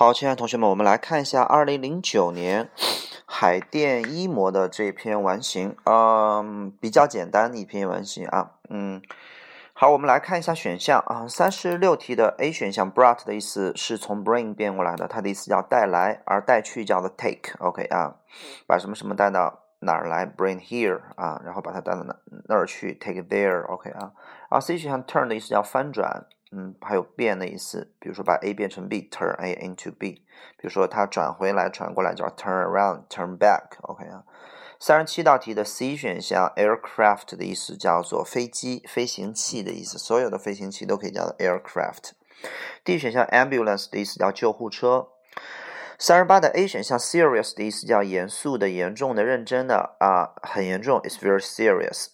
好，亲爱的同学们，我们来看一下二零零九年 海淀一模的这篇完形，嗯，比较简单的一篇完形啊，嗯，好，我们来看一下选项啊，三十六题的 A 选项 brought 的意思是从 bring 变过来的，它的意思叫带来，而带去叫做 take，OK 啊，把什么什么带到哪儿来，bring here 啊，然后把它带到哪那儿去，take there，OK 啊，而 C 选项 turn 的意思叫翻转。嗯，还有变的意思，比如说把 A 变成 B，turn A into B。比如说它转回来、转过来叫 turn around，turn back。OK 啊，三十七道题的 C 选项 aircraft 的意思叫做飞机、飞行器的意思，所有的飞行器都可以叫做 aircraft。D 选项 ambulance 的意思叫救护车。三十八的 A 选项 serious 的意思叫严肃的、严重的、认真的啊，很严重，is very serious。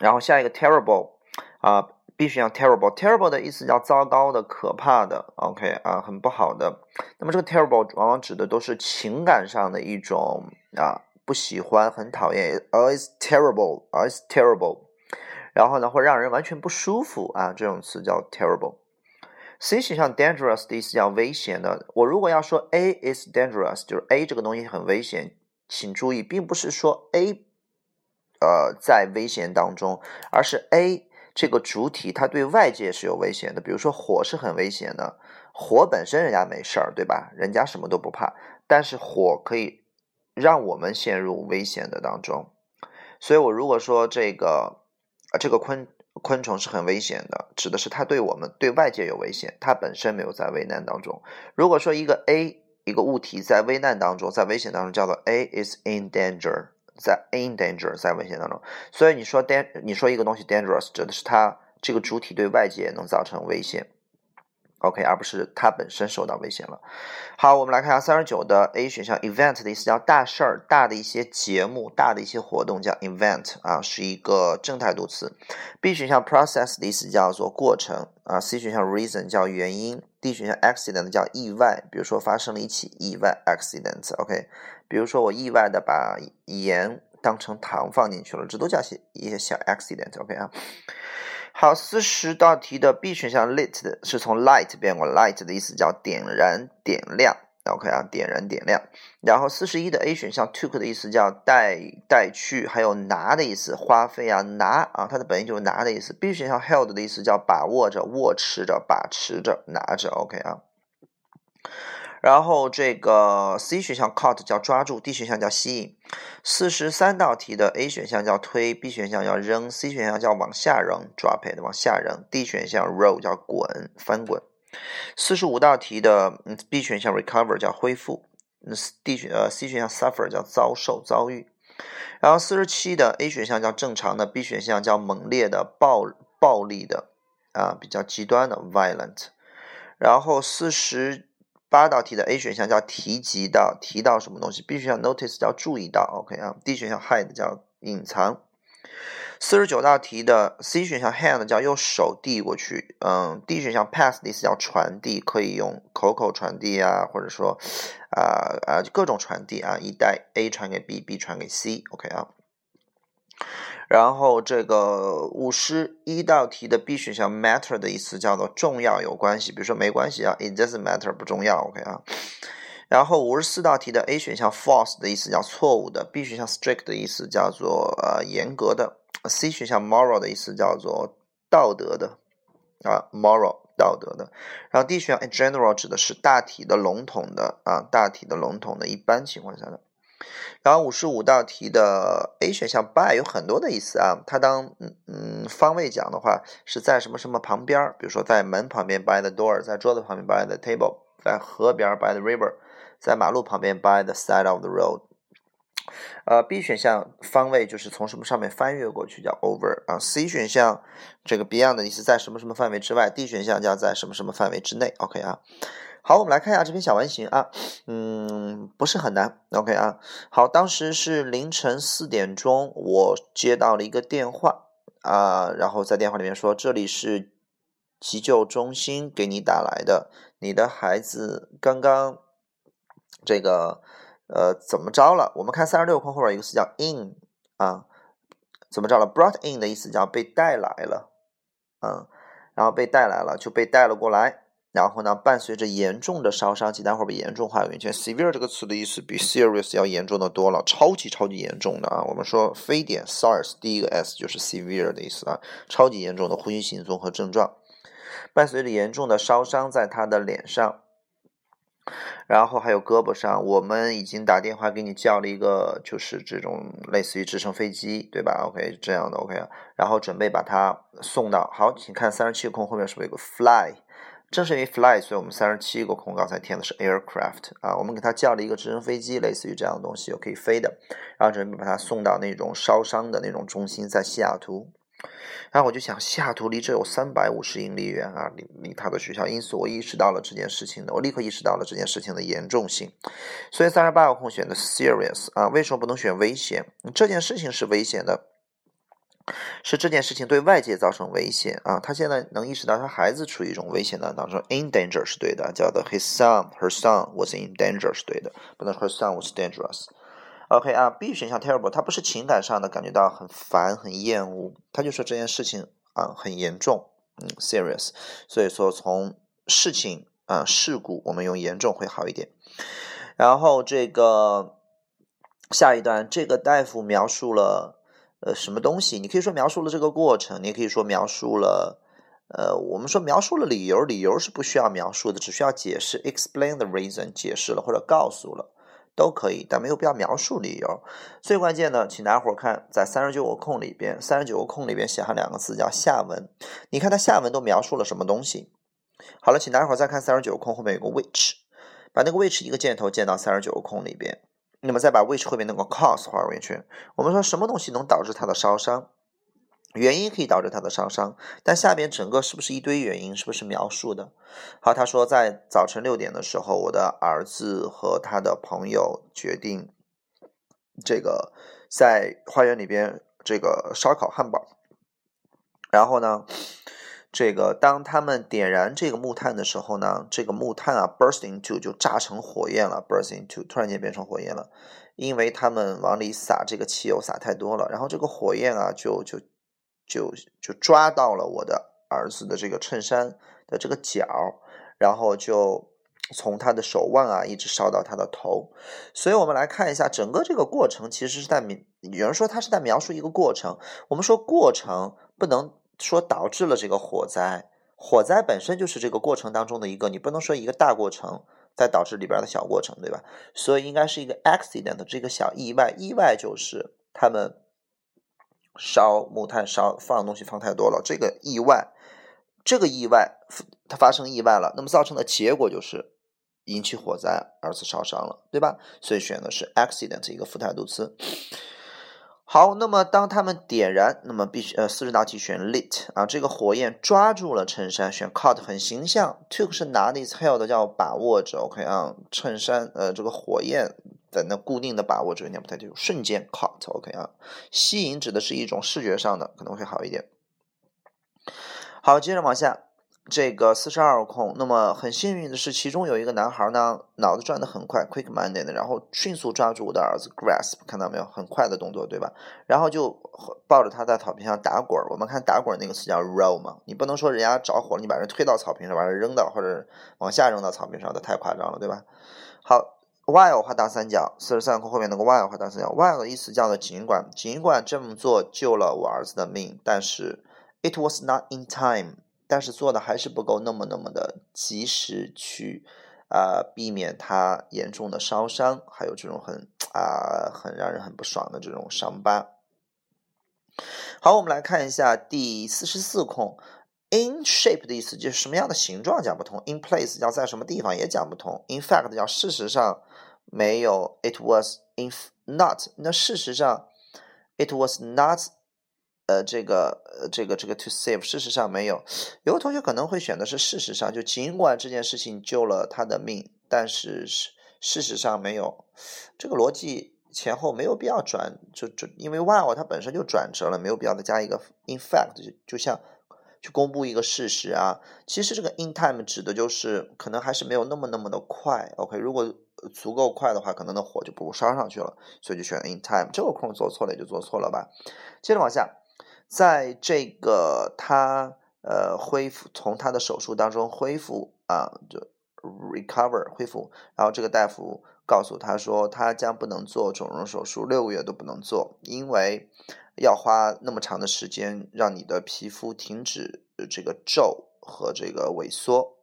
然后下一个 terrible 啊。B 选项 terrible，terrible 的意思叫糟糕的、可怕的，OK 啊，很不好的。那么这个 terrible 往往指的都是情感上的一种啊，不喜欢、很讨厌，oh it's terrible，oh it's terrible。然后呢，会让人完全不舒服啊，这种词叫 terrible。C 选项 dangerous 的意思叫危险的。我如果要说 A is dangerous，就是 A 这个东西很危险，请注意，并不是说 A 呃在危险当中，而是 A。这个主体它对外界是有危险的，比如说火是很危险的，火本身人家没事儿，对吧？人家什么都不怕，但是火可以让我们陷入危险的当中。所以我如果说这个这个昆昆虫是很危险的，指的是它对我们对外界有危险，它本身没有在危难当中。如果说一个 A 一个物体在危难当中，在危险当中，叫做 A is in danger。在 in danger，在危险当中，所以你说 dan，你说一个东西 dangerous，指的是它这个主体对外界能造成危险。，OK，而不是它本身受到危险了。好，我们来看下三十九的 A 选项，event 的意思叫大事儿、大的一些节目、大的一些活动叫 event 啊，是一个正态度词。B 选项 process 的意思叫做过程啊。C 选项 reason 叫原因。D 选项 accident 叫意外，比如说发生了一起意外 accident，OK。比如说我意外的把盐当成糖放进去了，这都叫一些小 accident，OK 啊。好，四十道题的 B 选项 lit 的是从 light 变过，light 的意思叫点燃、点亮，OK 啊，点燃、点亮。然后四十一的 A 选项 took 的意思叫带、带去，还有拿的意思，花费啊，拿啊，它的本意就是拿的意思。B 选项 held 的意思叫把握着、握持着、把持着、拿着，OK 啊。然后这个 C 选项 caught 叫抓住，D 选项叫吸引。四十三道题的 A 选项叫推，B 选项叫扔，C 选项叫往下扔，drop it 往下扔，D 选项 roll 叫滚翻滚。四十五道题的嗯 B 选项 recover 叫恢复，D 选呃 C 选项 suffer 叫遭受遭遇。然后四十七的 A 选项叫正常的，B 选项叫猛烈的暴暴力的啊比较极端的 violent。然后四十。八道题的 A 选项叫提及到，提到什么东西？B 选项 notice 叫注意到，OK 啊？D 选项 hide 叫隐藏。四十九道题的 C 选项 hand 叫用手递过去，嗯，D 选项 pass 的意思叫传递，可以用口口传递啊，或者说啊啊各种传递啊，一代 A 传给 B，B 传给 C，OK 啊？然后这个五十一道题的 B 选项 matter 的意思叫做重要有关系，比如说没关系啊，it doesn't matter 不重要，OK 啊。然后五十四道题的 A 选项 false 的意思叫错误的，B 选项 strict 的意思叫做呃严格的，C 选项 moral 的意思叫做道德的啊，moral 道德的。然后 D 选项 in general 指的是大体的、笼统的啊，大体的、笼统的、一般情况下的。然后五十五道题的 A 选项 by 有很多的意思啊，它当嗯嗯方位讲的话是在什么什么旁边，比如说在门旁边 by the door，在桌子旁边 by the table，在河边 by the river，在马路旁边 by the side of the road。呃，B 选项方位就是从什么上面翻越过去叫 over 啊，C 选项这个 beyond 的意思在什么什么范围之外，D 选项叫在什么什么范围之内，OK 啊。好，我们来看一下这篇小完形啊，嗯，不是很难，OK 啊。好，当时是凌晨四点钟，我接到了一个电话啊，然后在电话里面说，这里是急救中心给你打来的，你的孩子刚刚这个呃怎么着了？我们看三十六空后边一个词叫 in 啊，怎么着了？brought in 的意思叫被带来了，嗯，然后被带来了就被带了过来。然后呢，伴随着严重的烧伤，其待会儿把严重化有圆圈。severe 这个词的意思比 serious 要严重的多了，超级超级严重的啊。我们说非典 SARS 第一个 S 就是 severe 的意思啊，超级严重的呼吸型综合症状，伴随着严重的烧伤在他的脸上，然后还有胳膊上。我们已经打电话给你叫了一个，就是这种类似于直升飞机，对吧？OK，这样的 OK，然后准备把它送到。好，请看三十七个空后面是不是有个 fly？正是因为 fly，所以我们三十七个空刚才填的是 aircraft 啊，我们给它叫了一个直升飞机，类似于这样的东西，可以飞的，然后准备把它送到那种烧伤的那种中心，在西雅图。然后我就想，西雅图离这有三百五十英里远啊，离离他的学校，因此我意识到了这件事情的，我立刻意识到了这件事情的严重性。所以三十八个空选的 serious 啊，为什么不能选危险？这件事情是危险的。是这件事情对外界造成危险啊！他现在能意识到他孩子处于一种危险的当中，in danger 是对的，叫的 his son her son was in danger 是对的，不能 her son was dangerous。OK 啊，B 选项 terrible，他不是情感上的感觉到很烦很厌恶，他就说这件事情啊很严重，嗯 serious。所以说从事情啊事故，我们用严重会好一点。然后这个下一段，这个大夫描述了。呃，什么东西？你可以说描述了这个过程，你也可以说描述了，呃，我们说描述了理由，理由是不需要描述的，只需要解释，explain the reason，解释了或者告诉了都可以，但没有必要描述理由。最关键的，请大家伙看，在三十九个空里边，三十九个空里边写上两个字叫下文。你看它下文都描述了什么东西？好了，请大家伙再看三十九个空后面有个 which，把那个 which 一个箭头箭到三十九个空里边。那么再把 which 后面那个 cause 画圆圈。我们说什么东西能导致它的烧伤？原因可以导致他的烧伤，但下边整个是不是一堆原因？是不是描述的？好，他说在早晨六点的时候，我的儿子和他的朋友决定这个在花园里边这个烧烤汉堡。然后呢？这个当他们点燃这个木炭的时候呢，这个木炭啊，burst into 就炸成火焰了，burst into 突然间变成火焰了，因为他们往里撒这个汽油撒太多了，然后这个火焰啊就就就就抓到了我的儿子的这个衬衫的这个角，然后就从他的手腕啊一直烧到他的头，所以我们来看一下整个这个过程，其实是在描，有人说他是在描述一个过程，我们说过程不能。说导致了这个火灾，火灾本身就是这个过程当中的一个，你不能说一个大过程再导致里边的小过程，对吧？所以应该是一个 accident，这个小意外，意外就是他们烧木炭烧放东西放太多了，这个意外，这个意外它发生意外了，那么造成的结果就是引起火灾，儿子烧伤了，对吧？所以选的是 accident 一个副态度词。好，那么当他们点燃，那么必须呃四十道题选 lit 啊，这个火焰抓住了衬衫，选 caught 很形象，took 是拿的，held 叫把握着，OK 啊，衬衫呃这个火焰在那固定的把握着，有点不太对，瞬间 caught，OK 啊，吸引指的是一种视觉上的，可能会好一点。好，接着往下。这个四十二空，那么很幸运的是，其中有一个男孩呢，脑子转得很快，quick-minded，然后迅速抓住我的儿子，grasp，看到没有，很快的动作，对吧？然后就抱着他在草坪上打滚我们看打滚那个词叫 roll 嘛，你不能说人家着火了，你把人推到草坪上，把人扔到或者往下扔到草坪上，的太夸张了，对吧？好，while 画大三角，四十三空后面那个 while 画大三角，while 的意思叫做尽管，尽管这么做救了我儿子的命，但是 it was not in time。但是做的还是不够那么那么的及时去，啊，避免他严重的烧伤，还有这种很啊很让人很不爽的这种伤疤。好，我们来看一下第四十四空，in shape 的意思就是什么样的形状讲不通，in place 叫在什么地方也讲不通，in fact 叫事实上没有，it was in not 那事实上 it was not。呃，这个，呃，这个，这个 to save，事实上没有。有的同学可能会选的是事实上，就尽管这件事情救了他的命，但是事事实上没有。这个逻辑前后没有必要转，就就因为 while 它本身就转折了，没有必要再加一个 in fact，就就像去公布一个事实啊。其实这个 in time 指的就是可能还是没有那么那么的快。OK，如果足够快的话，可能那火就不烧上去了，所以就选 in time。这个空做错了也就做错了吧。接着往下。在这个他呃恢复从他的手术当中恢复啊，就 recover 恢复。然后这个大夫告诉他说，他将不能做整容手术，六个月都不能做，因为要花那么长的时间让你的皮肤停止这个皱和这个萎缩。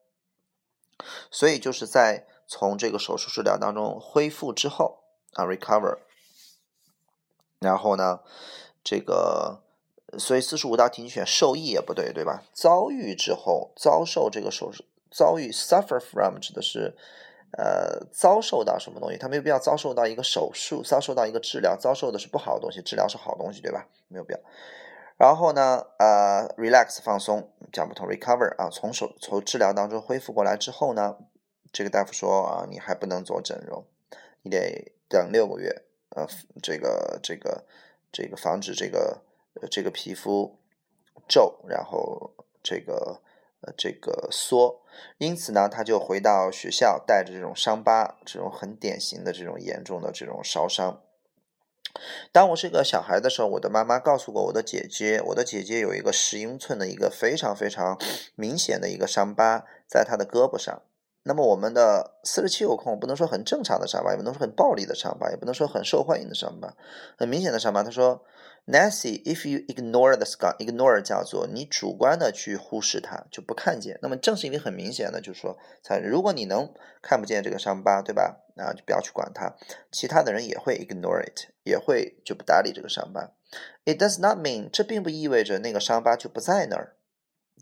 所以就是在从这个手术治疗当中恢复之后啊，recover。然后呢，这个。所以四十五道题你选受益也不对，对吧？遭遇之后遭受这个手术，遭遇 suffer from 指的是，呃，遭受到什么东西？他没有必要遭受到一个手术，遭受到一个治疗，遭受的是不好的东西，治疗是好东西，对吧？没有必要。然后呢，呃，relax 放松，讲不通 recover 啊，从手从治疗当中恢复过来之后呢，这个大夫说啊，你还不能做整容，你得等六个月，呃，这个这个这个防止这个呃。这个皮肤皱，然后这个呃这个缩，因此呢，他就回到学校，带着这种伤疤，这种很典型的这种严重的这种烧伤。当我是一个小孩的时候，我的妈妈告诉过我的姐姐，我的姐姐有一个十英寸的一个非常非常明显的一个伤疤在她的胳膊上。那么我们的四十七有空，不能说很正常的伤疤，也不能说很暴力的伤疤，也不能说很受欢迎的伤疤，很明显的伤疤。他说，Nancy，if you ignore the scar，ignore 叫做你主观的去忽视它，就不看见。那么正是因为很明显的，就是说，才如果你能看不见这个伤疤，对吧？啊，就不要去管它，其他的人也会 ignore it，也会就不搭理这个伤疤。It does not mean 这并不意味着那个伤疤就不在那儿，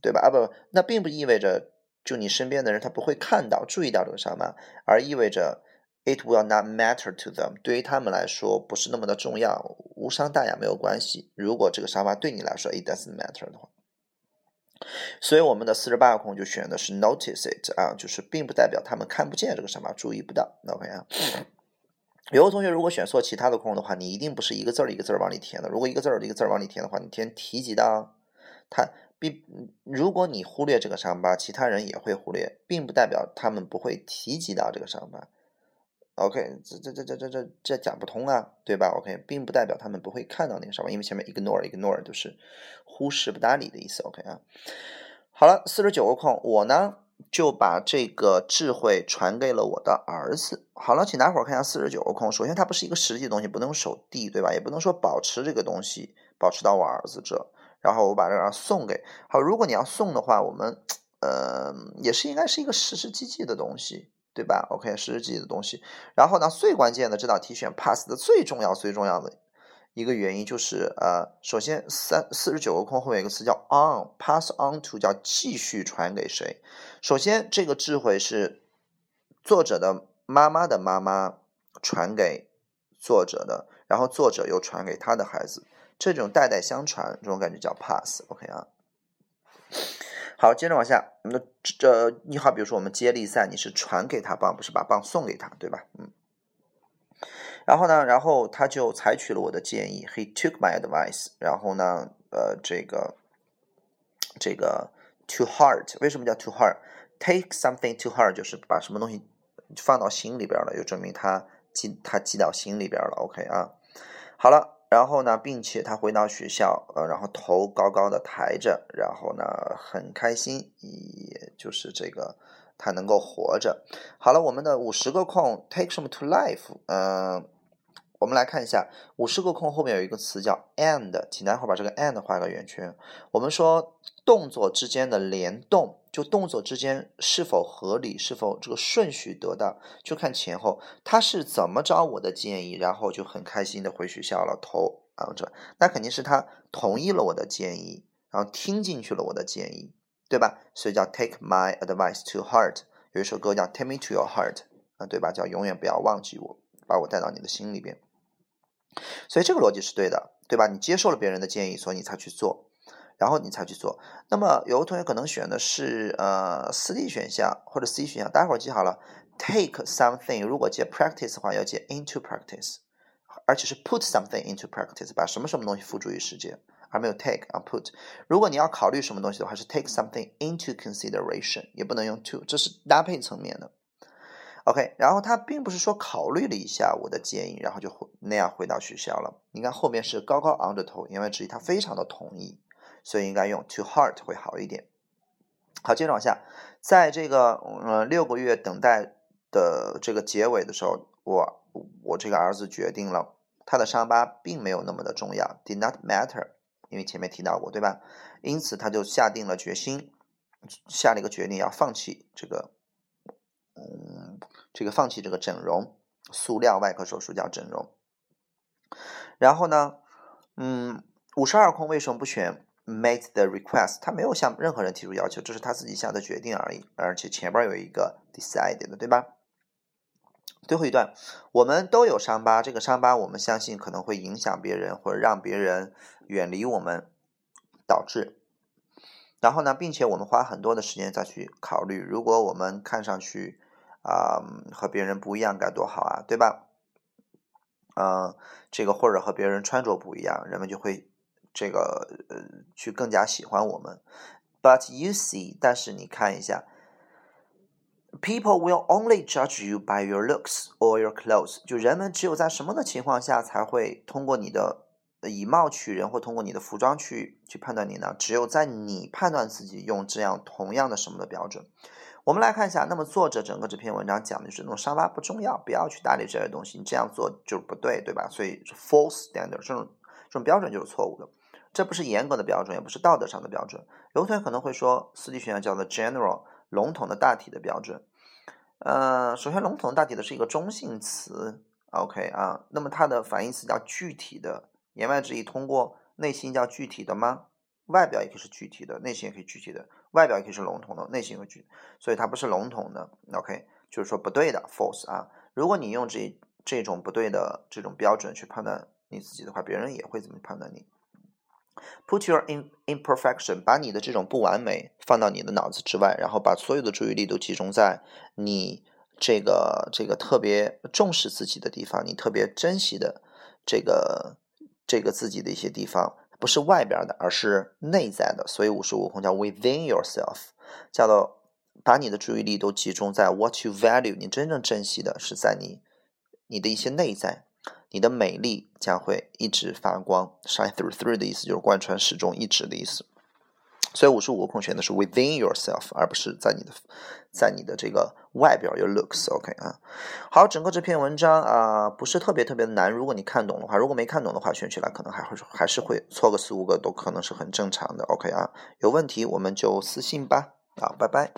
对吧？啊不，那并不意味着。就你身边的人，他不会看到、注意到这个伤疤，而意味着 it will not matter to them，对于他们来说不是那么的重要，无伤大雅，没有关系。如果这个伤疤对你来说 it doesn't matter 的话，所以我们的四十八个空就选的是 notice it 啊，就是并不代表他们看不见这个伤疤，注意不到。OK 啊，有的同学如果选错其他的空的话，你一定不是一个字儿一个字儿往里填的。如果一个字儿一个字儿往里填的话，你填提及到他。并如果你忽略这个伤疤，其他人也会忽略，并不代表他们不会提及到这个伤疤。OK，这这这这这这这讲不通啊，对吧？OK，并不代表他们不会看到那个伤疤，因为前面 ignore ignore 就是忽视不搭理的意思。OK 啊，好了，四十九个空，我呢就把这个智慧传给了我的儿子。好了，请大伙儿看一下四十九个空。首先，它不是一个实际的东西，不能用手递，对吧？也不能说保持这个东西，保持到我儿子这。然后我把这个送给好，如果你要送的话，我们呃也是应该是一个实实际际的东西，对吧？OK，实实际际的东西。然后呢，最关键的这道题选 pass 的最重要最重要的一个原因就是呃，首先三四十九个空后面有一个词叫 on，pass on to 叫继续传给谁？首先这个智慧是作者的妈妈的妈妈传给作者的，然后作者又传给他的孩子。这种代代相传，这种感觉叫 pass，OK 啊。好，接着往下，那这你好，比如说我们接力赛，你是传给他棒，不是把棒送给他，对吧？嗯。然后呢，然后他就采取了我的建议，He took my advice。然后呢，呃，这个这个 to heart，为什么叫 to heart？Take something to heart 就是把什么东西放到心里边了，就证明他记他记到心里边了，OK 啊。好了。然后呢，并且他回到学校，呃，然后头高高的抬着，然后呢，很开心，也就是这个他能够活着。好了，我们的五十个空，take some to life，嗯，我们来看一下五十个空后面有一个词叫 and，请待会儿把这个 and 画个圆圈。我们说动作之间的联动。就动作之间是否合理，是否这个顺序得当，就看前后。他是怎么着我的建议，然后就很开心的回学校了，头昂着，那肯定是他同意了我的建议，然后听进去了我的建议，对吧？所以叫 take my advice to heart。有一首歌叫 take me to your heart，啊，对吧？叫永远不要忘记我，把我带到你的心里边。所以这个逻辑是对的，对吧？你接受了别人的建议，所以你才去做。然后你才去做。那么有的同学可能选的是呃四 D 选项或者 C 选项，待会儿记好了。Take something，如果接 practice 的话，要接 into practice，而且是 put something into practice，把什么什么东西付诸于实践，而没有 take 啊 put。如果你要考虑什么东西的话，是 take something into consideration，也不能用 to，这是搭配层面的。OK，然后他并不是说考虑了一下我的建议，然后就那样回到学校了。你看后面是高高昂着头，言外之意他非常的同意。所以应该用 to heart 会好一点。好，接着往下，在这个呃六个月等待的这个结尾的时候，我我这个儿子决定了，他的伤疤并没有那么的重要，did not matter，因为前面提到过，对吧？因此他就下定了决心，下了一个决定要放弃这个，嗯，这个放弃这个整容，塑料外科手术叫整容。然后呢，嗯，五十二空为什么不选？Made the request，他没有向任何人提出要求，这是他自己下的决定而已。而且前边有一个 decided，对吧？最后一段，我们都有伤疤，这个伤疤我们相信可能会影响别人或者让别人远离我们，导致。然后呢，并且我们花很多的时间再去考虑，如果我们看上去啊和别人不一样该多好啊，对吧？嗯，这个或者和别人穿着不一样，人们就会。这个呃，去更加喜欢我们，But you see，但是你看一下，People will only judge you by your looks or your clothes。就人们只有在什么的情况下才会通过你的以貌取人，或通过你的服装去去判断你呢？只有在你判断自己用这样同样的什么的标准。我们来看一下，那么作者整个这篇文章讲的就是那种沙发不重要，不要去搭理这些东西，你这样做就是不对，对吧？所以是 false standard，这种这种标准就是错误的。这不是严格的标准，也不是道德上的标准。有同学可能会说，私立学校叫做 general，笼统的大体的标准。呃，首先笼统大体的是一个中性词，OK 啊，那么它的反义词叫具体的。言外之意，通过内心叫具体的吗？外表也可以是具体的，内心也可以具体的。外表也可以是笼统的，内心会具，所以它不是笼统的。OK，就是说不对的，false 啊。如果你用这这种不对的这种标准去判断你自己的话，别人也会怎么判断你？Put your in imperfection，把你的这种不完美放到你的脑子之外，然后把所有的注意力都集中在你这个这个特别重视自己的地方，你特别珍惜的这个这个自己的一些地方，不是外边的，而是内在的。所以五十五空叫 within yourself，叫做把你的注意力都集中在 what you value，你真正珍惜的是在你你的一些内在。你的美丽将会一直发光，shine through through 的意思就是贯穿始终，一直的意思。所以五十五个空选的是 within yourself，而不是在你的在你的这个外表 your looks。OK 啊，好，整个这篇文章啊不是特别特别的难，如果你看懂的话，如果没看懂的话，选起来可能还会还是会错个四五个都可能是很正常的。OK 啊，有问题我们就私信吧啊，拜拜。